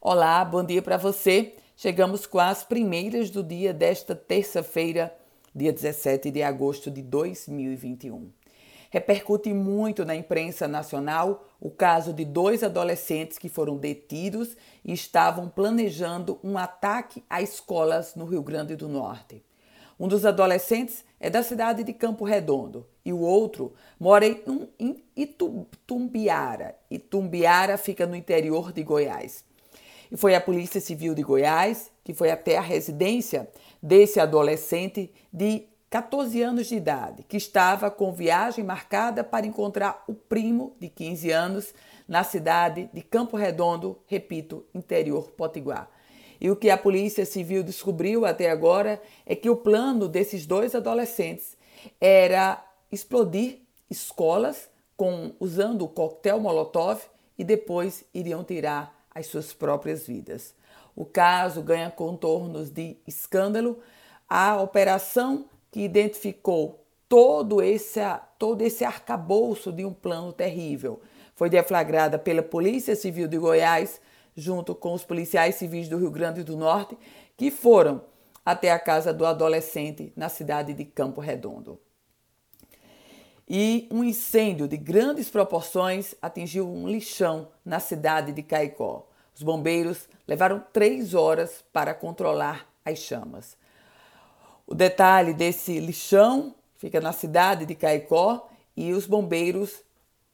Olá, bom dia para você. Chegamos com as primeiras do dia desta terça-feira, dia 17 de agosto de 2021. Repercute muito na imprensa nacional o caso de dois adolescentes que foram detidos e estavam planejando um ataque a escolas no Rio Grande do Norte. Um dos adolescentes é da cidade de Campo Redondo e o outro mora em Itumbiara. Itumbiara fica no interior de Goiás. E foi a Polícia Civil de Goiás que foi até a residência desse adolescente de 14 anos de idade, que estava com viagem marcada para encontrar o primo de 15 anos na cidade de Campo Redondo, repito, interior potiguar. E o que a Polícia Civil descobriu até agora é que o plano desses dois adolescentes era explodir escolas com usando o coquetel Molotov e depois iriam tirar as suas próprias vidas. O caso ganha contornos de escândalo. A operação que identificou todo esse, todo esse arcabouço de um plano terrível foi deflagrada pela Polícia Civil de Goiás, junto com os policiais civis do Rio Grande do Norte, que foram até a casa do adolescente na cidade de Campo Redondo. E um incêndio de grandes proporções atingiu um lixão na cidade de Caicó. Os bombeiros levaram três horas para controlar as chamas. O detalhe desse lixão fica na cidade de Caicó e os bombeiros,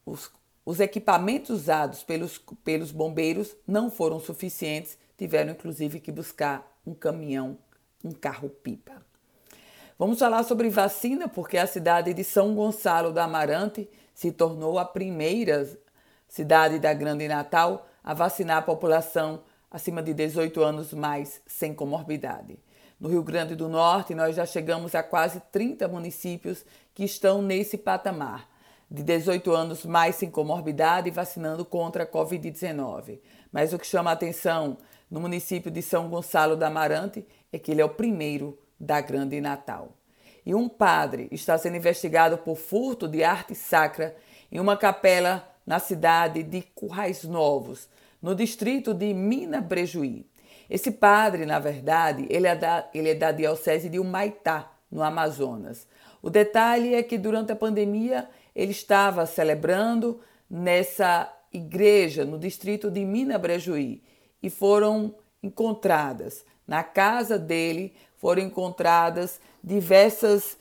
os, os equipamentos usados pelos, pelos bombeiros não foram suficientes, tiveram inclusive que buscar um caminhão, um carro-pipa. Vamos falar sobre vacina, porque a cidade de São Gonçalo do Amarante se tornou a primeira cidade da Grande Natal a vacinar a população acima de 18 anos mais sem comorbidade. No Rio Grande do Norte, nós já chegamos a quase 30 municípios que estão nesse patamar, de 18 anos mais sem comorbidade vacinando contra a Covid-19. Mas o que chama a atenção no município de São Gonçalo da Amarante é que ele é o primeiro da Grande Natal. E um padre está sendo investigado por furto de arte sacra em uma capela na cidade de Currais Novos, no distrito de Mina Brejuí. Esse padre, na verdade, ele é da, ele é da diocese de Humaitá, no Amazonas. O detalhe é que durante a pandemia ele estava celebrando nessa igreja no distrito de Mina Brejuí e foram encontradas na casa dele foram encontradas diversas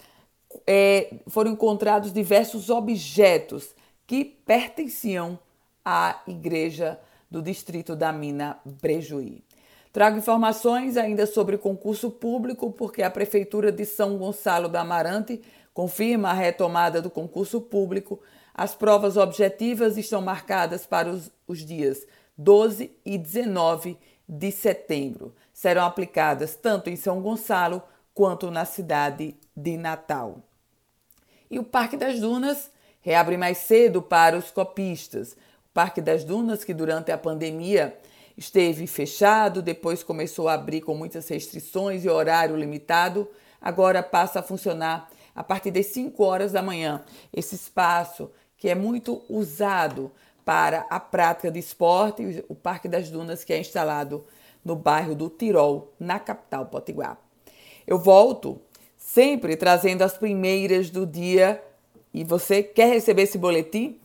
é, foram encontrados diversos objetos que pertenciam à igreja do distrito da Mina Brejuí. Trago informações ainda sobre concurso público, porque a Prefeitura de São Gonçalo da Amarante confirma a retomada do concurso público. As provas objetivas estão marcadas para os, os dias 12 e 19 de setembro. Serão aplicadas tanto em São Gonçalo quanto na cidade de Natal. E o Parque das Dunas reabre mais cedo para os copistas. O Parque das Dunas, que durante a pandemia esteve fechado, depois começou a abrir com muitas restrições e horário limitado, agora passa a funcionar a partir das 5 horas da manhã. Esse espaço que é muito usado para a prática de esporte, o Parque das Dunas, que é instalado no bairro do Tirol, na capital potiguar. Eu volto sempre trazendo as primeiras do dia e você quer receber esse boletim?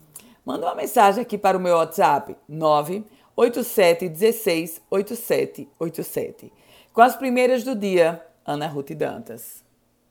Manda uma mensagem aqui para o meu WhatsApp 987 16 8787. Com as primeiras do dia, Ana Ruth Dantas.